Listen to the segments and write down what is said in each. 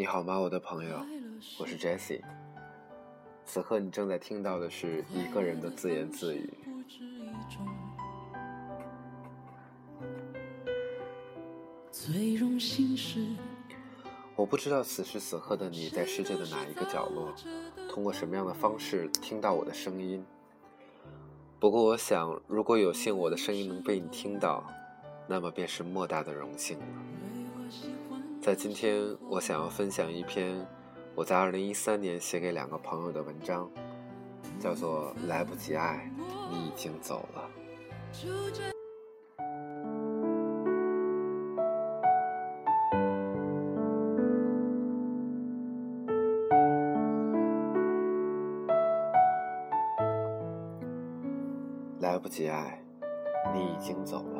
你好吗，我的朋友？我是 Jessie。此刻你正在听到的是一个人的自言自语。最荣幸是我不知道此时此刻的你在世界的哪一个角落，通过什么样的方式听到我的声音。不过，我想，如果有幸我的声音能被你听到，那么便是莫大的荣幸了。在今天，我想要分享一篇我在二零一三年写给两个朋友的文章，叫做《来不及爱，你已经走了》。来不及爱，你已经走了。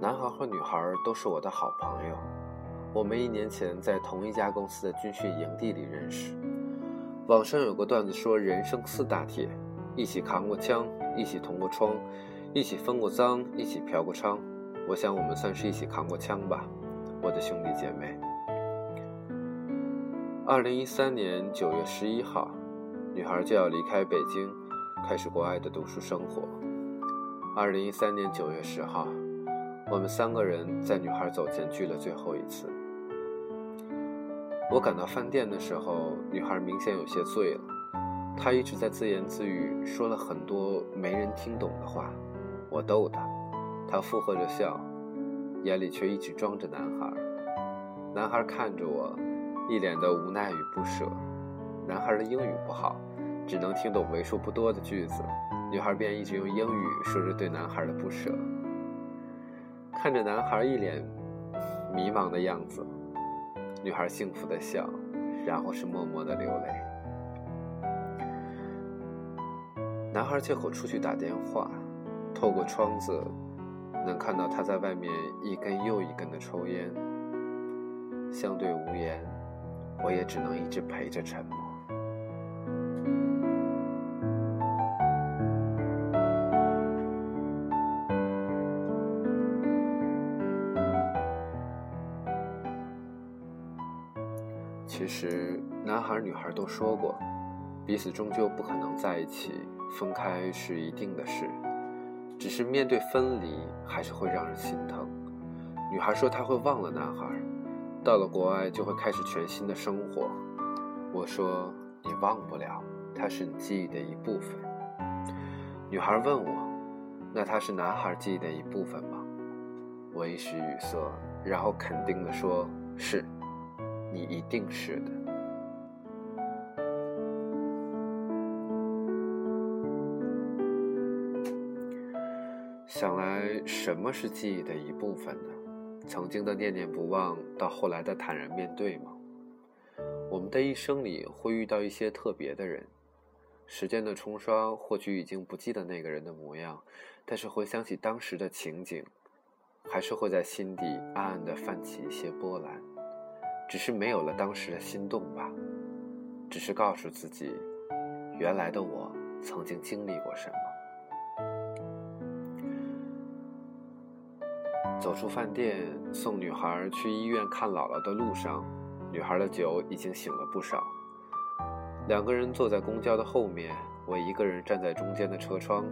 男孩和女孩都是我的好朋友，我们一年前在同一家公司的军训营地里认识。网上有个段子说，人生四大铁：一起扛过枪，一起同过窗，一起分过赃，一起嫖过娼。我想我们算是一起扛过枪吧，我的兄弟姐妹。二零一三年九月十一号。女孩就要离开北京，开始国外的读书生活。二零一三年九月十号，我们三个人在女孩走前聚了最后一次。我赶到饭店的时候，女孩明显有些醉了，她一直在自言自语，说了很多没人听懂的话。我逗她，她附和着笑，眼里却一直装着男孩。男孩看着我，一脸的无奈与不舍。男孩的英语不好，只能听懂为数不多的句子。女孩便一直用英语说着对男孩的不舍。看着男孩一脸迷茫的样子，女孩幸福的笑，然后是默默的流泪。男孩借口出去打电话，透过窗子能看到他在外面一根又一根的抽烟。相对无言，我也只能一直陪着沉默。其实，男孩女孩都说过，彼此终究不可能在一起，分开是一定的事。只是面对分离，还是会让人心疼。女孩说她会忘了男孩，到了国外就会开始全新的生活。我说你忘不了，他是你记忆的一部分。女孩问我，那他是男孩记忆的一部分吗？我一时语塞，然后肯定的说，是。你一定是的。想来，什么是记忆的一部分呢？曾经的念念不忘，到后来的坦然面对吗？我们的一生里会遇到一些特别的人，时间的冲刷或许已经不记得那个人的模样，但是回想起当时的情景，还是会在心底暗暗的泛起一些波澜。只是没有了当时的心动吧，只是告诉自己，原来的我曾经经历过什么。走出饭店，送女孩去医院看姥姥的路上，女孩的酒已经醒了不少。两个人坐在公交的后面，我一个人站在中间的车窗，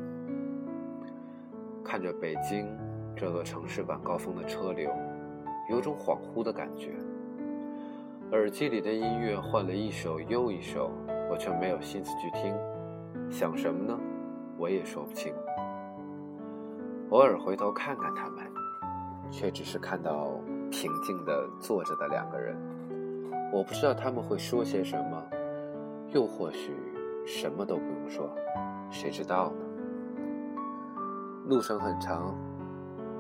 看着北京这座城市晚高峰的车流，有种恍惚的感觉。耳机里的音乐换了一首又一首，我却没有心思去听。想什么呢？我也说不清。偶尔回头看看他们，却只是看到平静的坐着的两个人。我不知道他们会说些什么，又或许什么都不用说，谁知道呢？路程很长，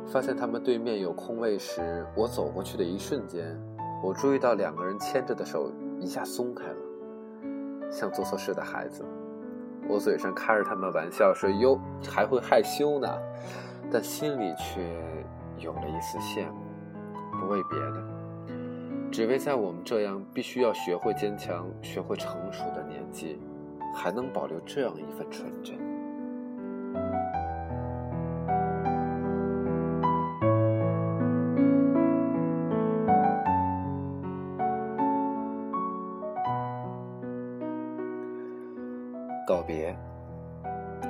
发现他们对面有空位时，我走过去的一瞬间。我注意到两个人牵着的手一下松开了，像做错事的孩子。我嘴上开着他们玩笑说：“哟，还会害羞呢。”但心里却有了一丝羡慕，不为别的，只为在我们这样必须要学会坚强、学会成熟的年纪，还能保留这样一份纯真。别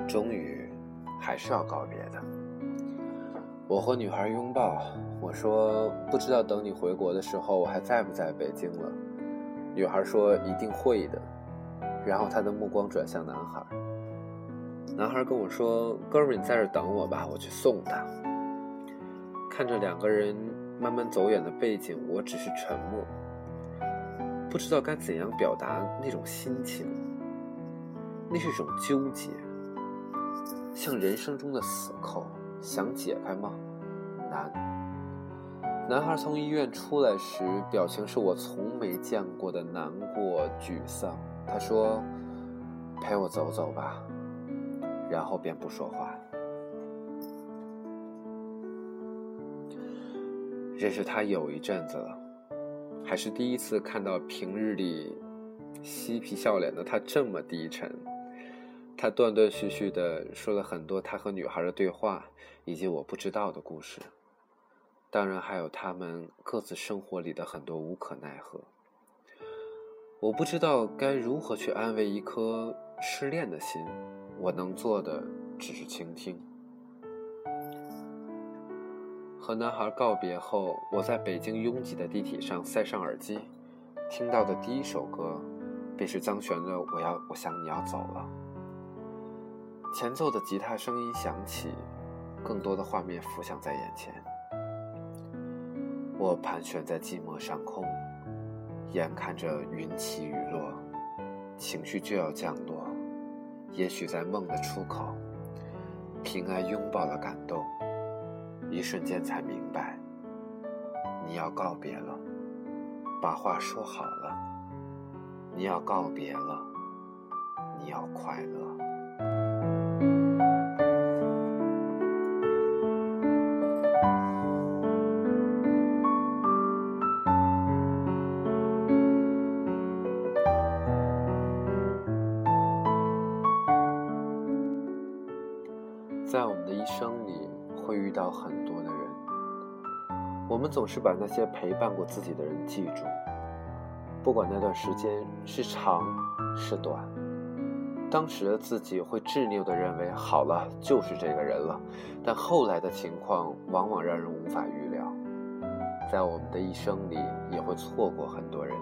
终于还是要告别的。我和女孩拥抱，我说不知道等你回国的时候我还在不在北京了。女孩说一定会的，然后她的目光转向男孩。男孩跟我说：“哥们，你在这等我吧，我去送她。”看着两个人慢慢走远的背景，我只是沉默，不知道该怎样表达那种心情。那是一种纠结，像人生中的死扣。想解开吗？难。男孩从医院出来时，表情是我从没见过的难过、沮丧。他说：“陪我走走吧。”然后便不说话。认识他有一阵子了，还是第一次看到平日里嬉皮笑脸的他这么低沉。他断断续续的说了很多他和女孩的对话，以及我不知道的故事。当然，还有他们各自生活里的很多无可奈何。我不知道该如何去安慰一颗失恋的心，我能做的只是倾听。和男孩告别后，我在北京拥挤的地铁上塞上耳机，听到的第一首歌，便是张悬的《我要我想你要走了》。前奏的吉他声音响起，更多的画面浮现在眼前。我盘旋在寂寞上空，眼看着云起雨落，情绪就要降落。也许在梦的出口，平安拥抱了感动，一瞬间才明白，你要告别了，把话说好了，你要告别了，你要快乐。很多的人。我们总是把那些陪伴过自己的人记住，不管那段时间是长是短。当时的自己会执拗地认为，好了，就是这个人了。但后来的情况往往让人无法预料。在我们的一生里，也会错过很多人，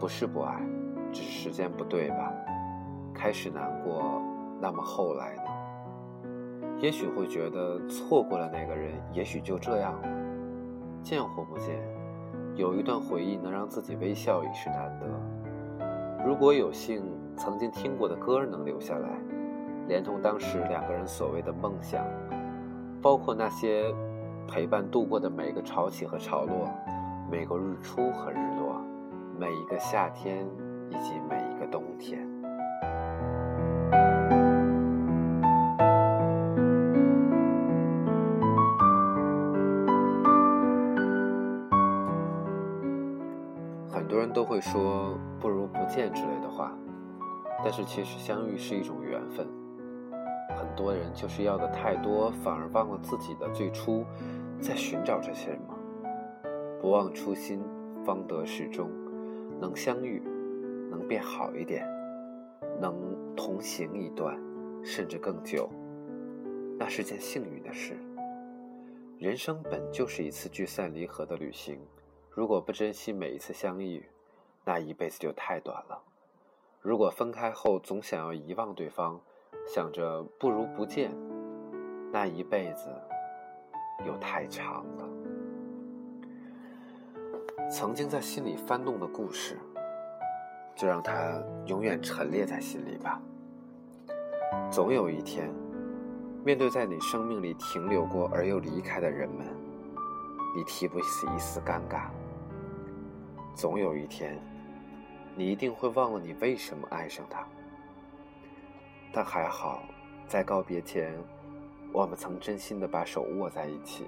不是不爱，只是时间不对吧？开始难过，那么后来呢？也许会觉得错过了那个人，也许就这样了。见或不见，有一段回忆能让自己微笑已是难得。如果有幸曾经听过的歌能留下来，连同当时两个人所谓的梦想，包括那些陪伴度过的每个潮起和潮落，每个日出和日落，每一个夏天以及每一个冬天。说“不如不见”之类的话，但是其实相遇是一种缘分。很多人就是要的太多，反而忘了自己的最初，在寻找着些什么。不忘初心，方得始终。能相遇，能变好一点，能同行一段，甚至更久，那是件幸运的事。人生本就是一次聚散离合的旅行，如果不珍惜每一次相遇，那一辈子就太短了。如果分开后总想要遗忘对方，想着不如不见，那一辈子又太长了。曾经在心里翻动的故事，就让它永远陈列在心里吧。总有一天，面对在你生命里停留过而又离开的人们，你提不起一丝尴尬。总有一天。你一定会忘了你为什么爱上他，但还好，在告别前，我们曾真心的把手握在一起。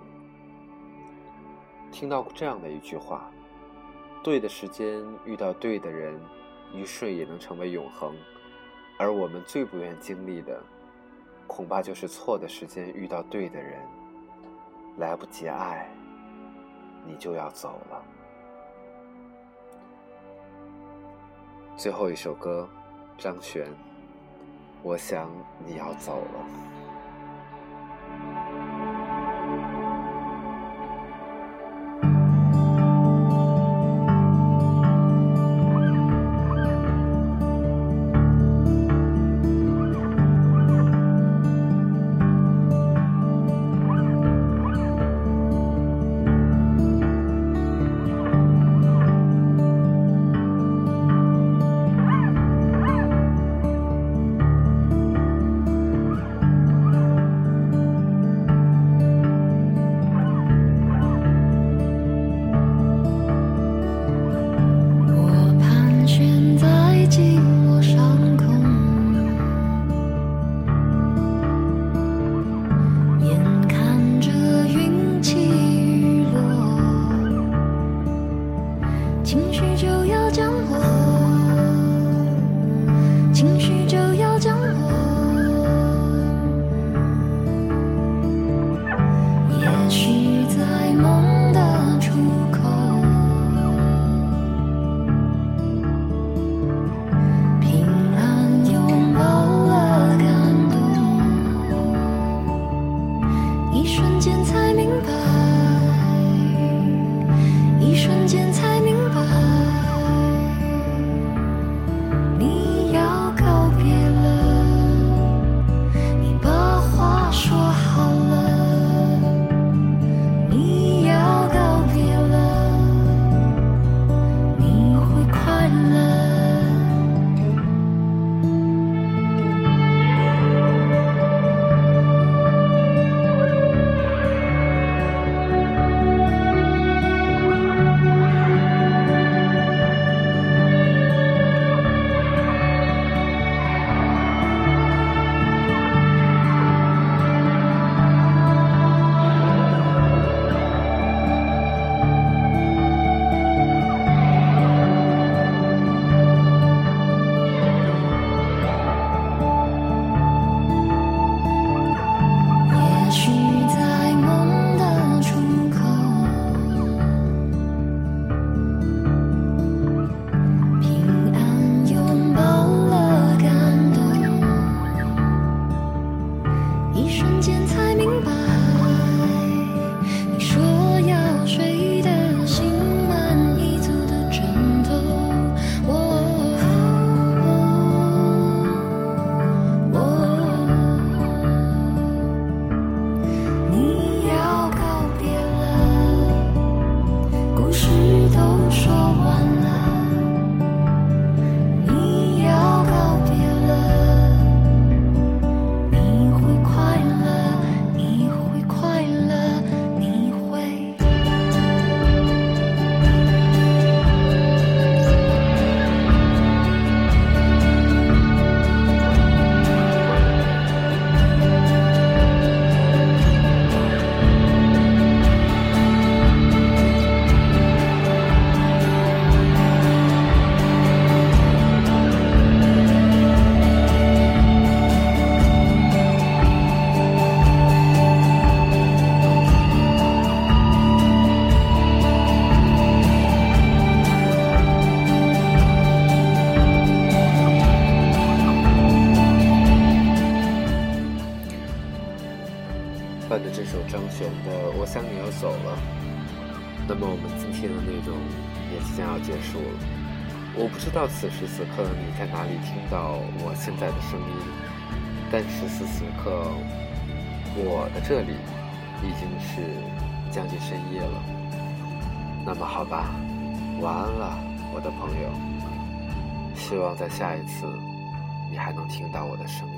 听到过这样的一句话：对的时间遇到对的人，一瞬也能成为永恒。而我们最不愿经历的，恐怕就是错的时间遇到对的人，来不及爱，你就要走了。最后一首歌，张悬，我想你要走了。伴时此刻你在哪里听到我现在的声音，但此时此刻我的这里已经是将近深夜了。那么好吧，晚安了，我的朋友。希望在下一次你还能听到我的声音。